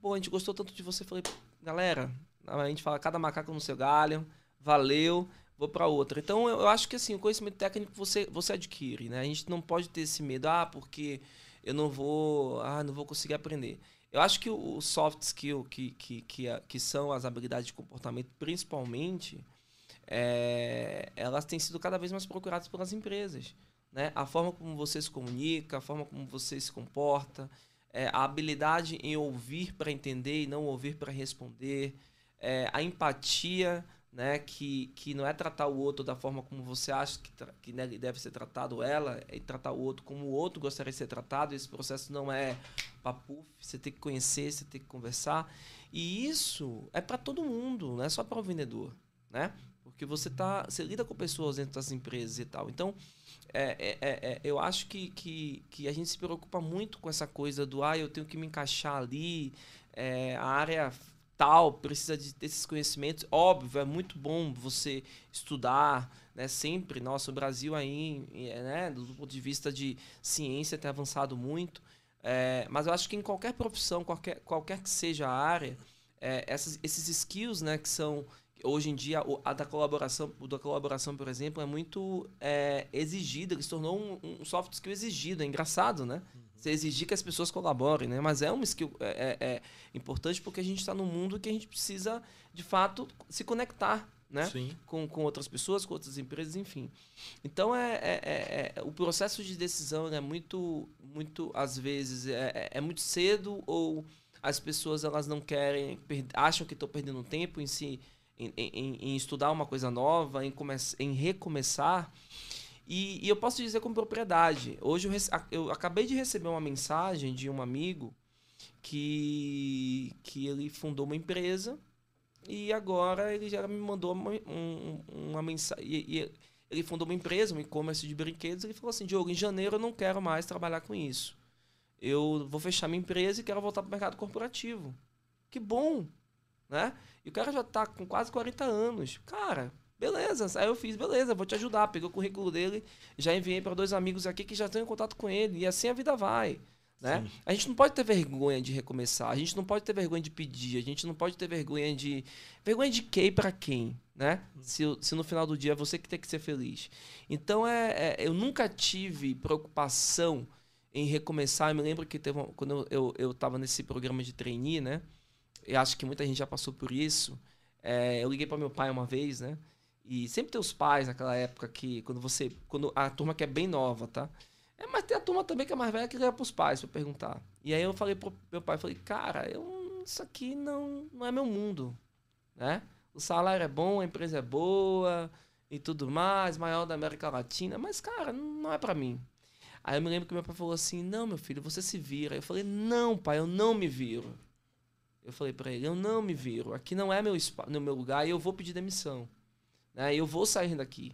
Pô, a gente gostou tanto de você. Falei, galera, a gente fala cada macaco no seu galho. Valeu, vou para outra. Então eu, eu, acho que assim, o conhecimento técnico você, você adquire, né? A gente não pode ter esse medo, ah, porque eu não vou. Ah, não vou conseguir aprender. Eu acho que o, soft skill, que, que, que, que são as habilidades de comportamento, principalmente é, elas têm sido cada vez mais procuradas pelas empresas. Né? A forma como você se comunica, a forma como você se comporta, é, a habilidade em ouvir para entender e não ouvir para responder, é, a empatia, né? que, que não é tratar o outro da forma como você acha que, que deve ser tratado ela, é tratar o outro como o outro gostaria de ser tratado. Esse processo não é papo, você tem que conhecer, você tem que conversar. E isso é para todo mundo, não é só para o vendedor. Né? Porque você tá. Você lida com pessoas dentro das empresas e tal. Então, é, é, é, é, eu acho que, que, que a gente se preocupa muito com essa coisa do ah, eu tenho que me encaixar ali, é, a área tal precisa de, desses conhecimentos. Óbvio, é muito bom você estudar, né? Sempre, nossa, o Brasil aí, né, do ponto de vista de ciência, tem avançado muito. É, mas eu acho que em qualquer profissão, qualquer, qualquer que seja a área, essas, esses skills, né, que são Hoje em dia, a da colaboração, o da colaboração, por exemplo, é muito é, exigido. Ele se tornou um, um, soft skill exigido. É engraçado, né? Uhum. Você exigir que as pessoas colaborem, né? Mas é uma skill é, é, é importante porque a gente está num mundo que a gente precisa, de fato, se conectar né? Com, com outras pessoas, com outras empresas, enfim. Então é, é, é, é o processo de decisão é muito, muito às vezes é, é, é muito cedo ou as pessoas elas não querem, acham que estão perdendo tempo em si, em, em, em, estudar uma coisa nova, em, come, em recomeçar. E, e, eu posso dizer com propriedade. Hoje eu, eu acabei de receber uma mensagem de um amigo que, que ele fundou uma empresa e agora ele já me mandou uma, um, uma mensagem. E, ele fundou uma empresa, um e-commerce de brinquedos. Ele falou assim: Diogo, em janeiro eu não quero mais trabalhar com isso. Eu vou fechar minha empresa e quero voltar para o mercado corporativo. Que bom! Né? E o cara já está com quase 40 anos. Cara, beleza. Aí eu fiz, beleza, vou te ajudar. Peguei o currículo dele, já enviei para dois amigos aqui que já estão em contato com ele. E assim a vida vai. Né? A gente não pode ter vergonha de recomeçar, a gente não pode ter vergonha de pedir, a gente não pode ter vergonha de. Vergonha de quem para quem, né? Hum. Se, se no final do dia é você que tem que ser feliz. Então é, é eu nunca tive preocupação em recomeçar. Eu me lembro que teve uma, quando eu, eu, eu tava nesse programa de trainee, né? Eu acho que muita gente já passou por isso. É, eu liguei para meu pai uma vez, né? E sempre tem os pais naquela época que, quando você. Quando a turma que é bem nova, tá? É, mas tem a turma também que é mais velha que liga pros pais pra perguntar. E aí eu falei pro meu pai, falei, cara, eu, isso aqui não, não é meu mundo, né? O salário é bom, a empresa é boa e tudo mais, maior da América Latina, mas, cara, não é para mim. Aí eu me lembro que meu pai falou assim, não, meu filho, você se vira. Eu falei, não, pai, eu não me viro. Eu falei para ele, eu não me viro. Aqui não é meu, no meu lugar e eu vou pedir demissão. Né? Eu vou sair daqui.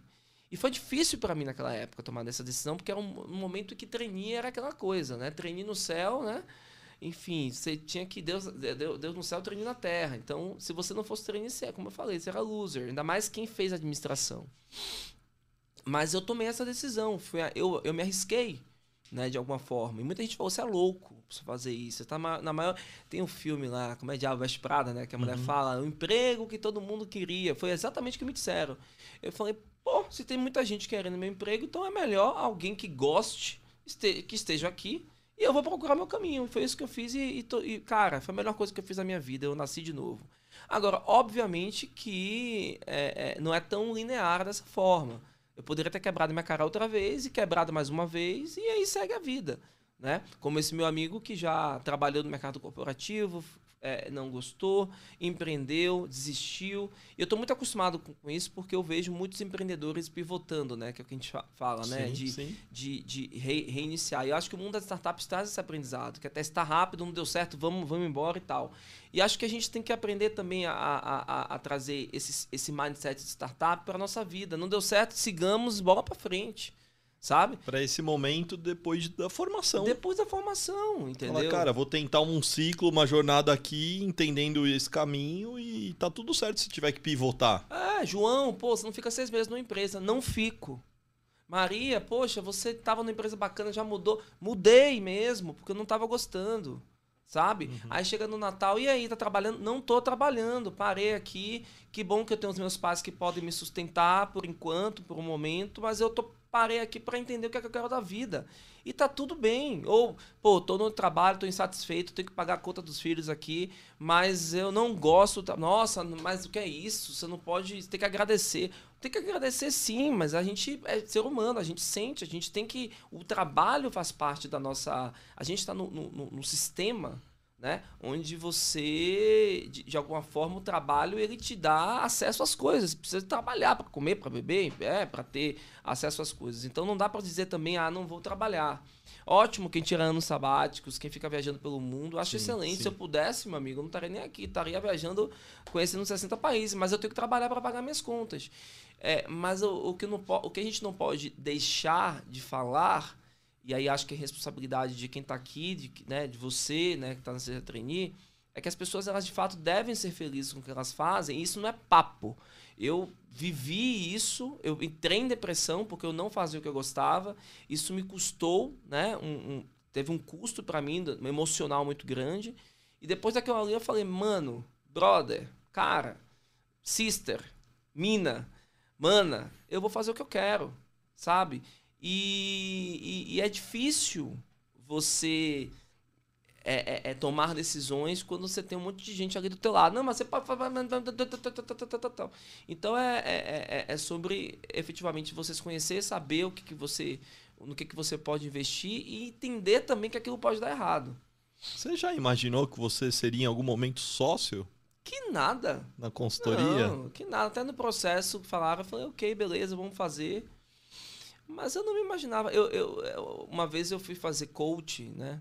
E foi difícil para mim naquela época tomar essa decisão, porque era um, um momento que treininho era aquela coisa, né? Treininho no céu, né? Enfim, você tinha que Deus, Deus, Deus no céu, treininho na terra. Então, se você não fosse treininho, você, como eu falei, você era loser. Ainda mais quem fez administração. Mas eu tomei essa decisão, fui, eu, eu me arrisquei, né, de alguma forma. E muita gente falou, você é louco pra fazer isso. Você tá na maior. Tem um filme lá, como é Diabo Veste Prada, né? Que a mulher uhum. fala, o emprego que todo mundo queria. Foi exatamente o que me disseram. Eu falei, Pô, se tem muita gente querendo meu emprego, então é melhor alguém que goste, este, que esteja aqui, e eu vou procurar meu caminho. Foi isso que eu fiz e, e, e, cara, foi a melhor coisa que eu fiz na minha vida. Eu nasci de novo. Agora, obviamente que é, é, não é tão linear dessa forma. Eu poderia ter quebrado minha cara outra vez e quebrado mais uma vez, e aí segue a vida. Né? Como esse meu amigo que já trabalhou no mercado corporativo, é, não gostou, empreendeu, desistiu. E eu estou muito acostumado com, com, isso porque eu vejo muitos empreendedores pivotando, né? Que é o que a gente fala, né? De, sim. de, de re, reiniciar. E eu acho que o mundo das startups traz esse aprendizado, que é testar rápido, não deu certo, vamos, vamos embora e tal. E acho que a gente tem que aprender também a, a, a, a trazer esse, esse mindset de startup para a nossa vida. Não deu certo, sigamos, bola para frente sabe? Para esse momento depois da formação. Depois da formação, entendeu? Fala, cara, vou tentar um ciclo, uma jornada aqui, entendendo esse caminho e tá tudo certo se tiver que pivotar. É, João, pô, você não fica seis meses numa empresa. Não fico. Maria, poxa, você tava numa empresa bacana, já mudou. Mudei mesmo, porque eu não tava gostando. Sabe? Uhum. Aí chega no Natal, e aí, tá trabalhando? Não tô trabalhando, parei aqui. Que bom que eu tenho os meus pais que podem me sustentar por enquanto, por um momento, mas eu tô parei aqui para entender o que é que eu quero da vida. E tá tudo bem. Ou, pô, tô no trabalho, tô insatisfeito, tenho que pagar a conta dos filhos aqui, mas eu não gosto. Nossa, mas o que é isso? Você não pode. Tem que agradecer. Tem que agradecer sim, mas a gente é ser humano, a gente sente, a gente tem que. O trabalho faz parte da nossa. A gente está no, no, no sistema né? Onde você, de, de, alguma forma, o trabalho ele te dá acesso às coisas. Você precisa trabalhar para comer, para beber, é, para ter acesso às coisas. Então não dá para dizer também, ah, não vou trabalhar. Ótimo quem tira anos sabáticos, quem fica viajando pelo mundo, acho sim, excelente. Sim. Se eu pudesse, meu amigo, eu não estaria nem aqui, estaria viajando, conhecendo 60 países, mas eu tenho que trabalhar para pagar minhas contas. É, mas o, o, que não, o que a gente não pode deixar de falar e aí acho que é responsabilidade de quem está aqui, de, né, de você, né, que está Seja Trainee, é que as pessoas, elas de fato devem ser felizes com o que elas fazem, e isso não é papo. Eu vivi isso, eu entrei em depressão porque eu não fazia o que eu gostava, isso me custou, né, um, um teve um custo para mim, um emocional muito grande, e depois daquilo ali eu falei, mano, brother, cara, sister, mina, mana, eu vou fazer o que eu quero, sabe? E, e, e é difícil você é, é, é, tomar decisões quando você tem um monte de gente ali do teu lado. Não, mas você. Então é, é, é, sobre efetivamente você se conhecer, saber o que, que você no que, que você pode investir e entender também que aquilo pode dar errado. Você já imaginou que você seria em algum momento sócio? Que nada. Na consultoria? Não, que nada. Até no processo falaram, eu falei, ok, beleza, vamos fazer. Mas eu não me imaginava. Eu, eu, uma vez eu fui fazer coach, né?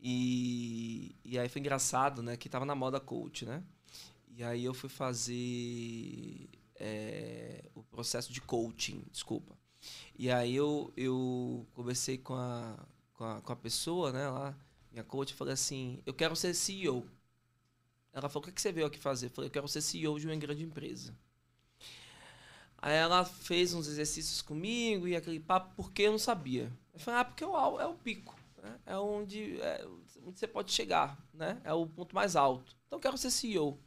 E, e aí foi engraçado, né? Que tava na moda coach, né? E aí eu fui fazer é, o processo de coaching, desculpa. E aí eu, eu conversei com a, com a, com a pessoa, né, lá, minha coach, falei assim, eu quero ser CEO. Ela falou, o que, que você veio aqui fazer? Eu falei, eu quero ser CEO de uma grande empresa. Aí ela fez uns exercícios comigo e aquele papo, porque eu não sabia. Eu falei, ah, porque o, é o pico. Né? É, onde, é onde você pode chegar, né? É o ponto mais alto. Então eu quero ser CEO.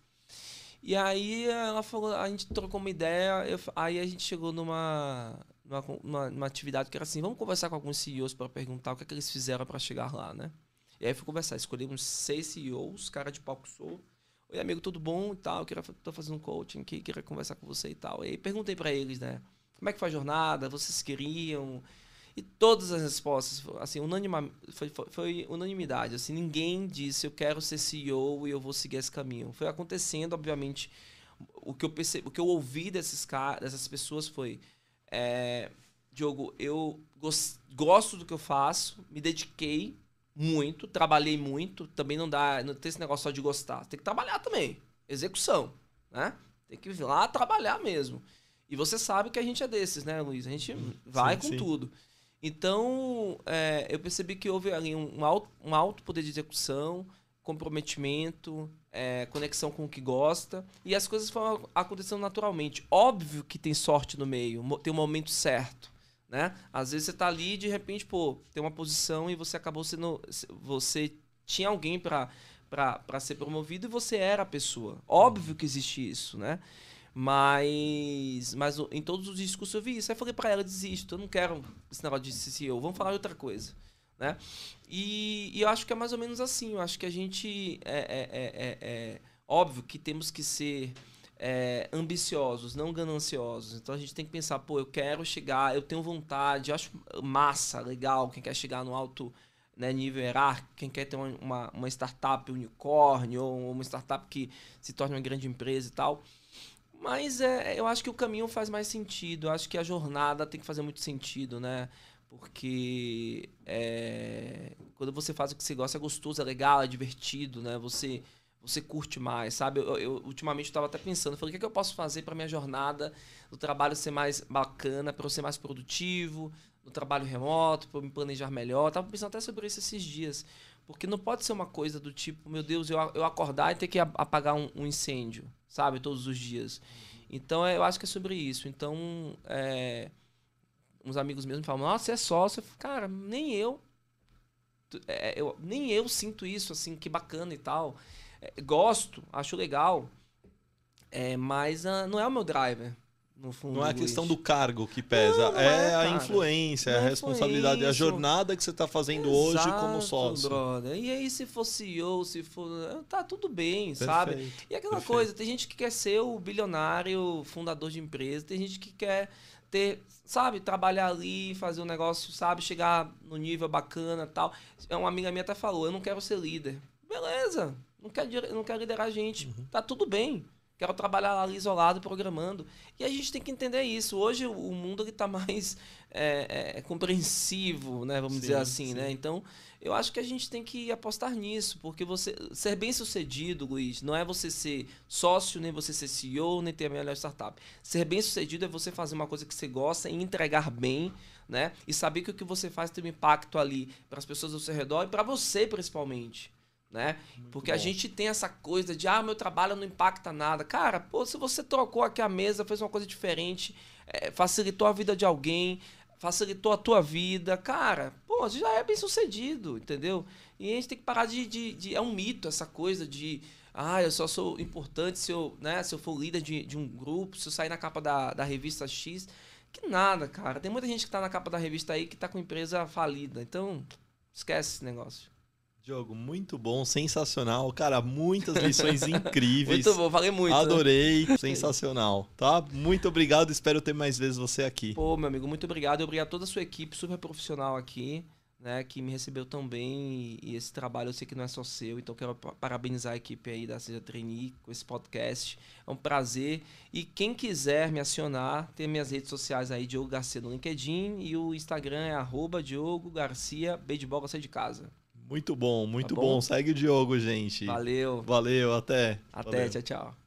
E aí ela falou, a gente trocou uma ideia, eu, aí a gente chegou numa, numa, numa, numa, atividade que era assim, vamos conversar com alguns CEOs para perguntar o que, é que eles fizeram para chegar lá, né? E aí fui conversar, escolhi uns seis CEOs, cara de palco sou. Oi, amigo, tudo bom e tal? Queria, tô fazendo um coaching aqui, queria conversar com você e tal. E perguntei para eles, né? Como é que foi a jornada? Vocês queriam? E todas as respostas, assim, unanima, foi, foi, foi, unanimidade. Assim, ninguém disse eu quero ser CEO e eu vou seguir esse caminho. Foi acontecendo, obviamente. O que eu percebi, o que eu ouvi desses caras, dessas pessoas foi é, Diogo, eu gosto do que eu faço, me dediquei muito, trabalhei muito. Também não dá, não tem esse negócio só de gostar. Tem que trabalhar também. Execução, né? Tem que ir lá trabalhar mesmo. E você sabe que a gente é desses, né, Luiz? A gente vai sim, com sim. tudo. Então, é, eu percebi que houve ali um, um, alto, um alto poder de execução, comprometimento, é, conexão com o que gosta. E as coisas foram acontecendo naturalmente. Óbvio que tem sorte no meio, tem um momento certo. Né? Às vezes você tá ali e de repente, pô, tem uma posição e você acabou sendo. Você tinha alguém para para ser promovido e você era a pessoa. Óbvio que existe isso, né? Mas, mas em todos os discursos eu vi isso. Aí eu falei para ela, desisto, eu não quero esse negócio de CEO, vamos falar de outra coisa. Né? E, e, eu acho que é mais ou menos assim. Eu acho que a gente. É, é, é, é óbvio que temos que ser é, ambiciosos, não gananciosos. Então a gente tem que pensar, pô, eu quero chegar, eu tenho vontade, eu acho massa, legal, quem quer chegar no alto né, nível hierárquico, quem quer ter uma, uma, uma startup unicórnio ou uma startup que se torne uma grande empresa e tal. Mas é, eu acho que o caminho faz mais sentido. Eu acho que a jornada tem que fazer muito sentido, né? Porque é, quando você faz o que você gosta, é gostoso, é legal, é divertido, né? Você, você curte mais, sabe? Eu, eu ultimamente estava até pensando, falei, o que, é que eu posso fazer para minha jornada do trabalho ser mais bacana, para eu ser mais produtivo, no trabalho remoto, para eu me planejar melhor. Eu tava pensando até sobre isso esses dias. Porque não pode ser uma coisa do tipo, meu Deus, eu, eu acordar e ter que apagar um, um incêndio, sabe? Todos os dias. Então, é, eu acho que é sobre isso. Então, é, uns amigos mesmo falam, nossa, você é sócio. Cara, nem eu, é, eu. Nem eu sinto isso, assim, que bacana e tal. É, gosto, acho legal. É, mas uh, não é o meu driver. Fundo, não é a questão do cargo que pesa, não, não é, é a influência, é a responsabilidade, é a jornada que você está fazendo Exato, hoje como sócio. Brother. E aí, se for CEO, se for. Tá tudo bem, perfeito, sabe? E aquela perfeito. coisa, tem gente que quer ser o bilionário, fundador de empresa, tem gente que quer ter, sabe, trabalhar ali, fazer um negócio, sabe, chegar no nível bacana tal. Uma amiga minha até falou: eu não quero ser líder. Beleza, não quero, não quero liderar a gente. Uhum. Tá tudo bem. Quero trabalhar ali isolado, programando. E a gente tem que entender isso. Hoje o mundo está mais [laughs] é, é, compreensivo, né? Vamos sim, dizer assim, sim. né? Então, eu acho que a gente tem que apostar nisso, porque você ser bem sucedido, Luiz, não é você ser sócio, nem você ser CEO, nem ter a melhor startup. Ser bem sucedido é você fazer uma coisa que você gosta e entregar bem, né? E saber que o que você faz tem um impacto ali para as pessoas ao seu redor e para você principalmente né? Muito Porque bom. a gente tem essa coisa de, ah, meu trabalho não impacta nada. Cara, pô, se você trocou aqui a mesa, fez uma coisa diferente, é, facilitou a vida de alguém, facilitou a tua vida, cara, pô, já é bem sucedido, entendeu? E a gente tem que parar de. de, de é um mito essa coisa de. ah, eu só sou importante se eu, né, se eu for líder de, de um grupo, se eu sair na capa da, da revista X. Que nada, cara. Tem muita gente que tá na capa da revista aí que tá com empresa falida. Então, esquece esse negócio. Diogo, muito bom, sensacional. Cara, muitas lições [laughs] incríveis. Muito bom, falei muito. né? Adorei, [laughs] sensacional, tá? Muito obrigado, espero ter mais vezes você aqui. Pô, meu amigo, muito obrigado. Obrigado a toda a sua equipe super profissional aqui, né? Que me recebeu tão bem. E, esse trabalho eu sei que não é só seu. Então quero pa- parabenizar a equipe aí da Seja Trainee com esse podcast. É um prazer. E quem quiser me acionar, tem minhas redes sociais aí, Diogo Garcia no LinkedIn. E o Instagram é arroba Diogo Garcia, B de bola, sai de casa. Muito bom, muito Tá bom. bom? Segue o Diogo, gente. Valeu. Valeu, até. Até, Valeu. tchau, tchau.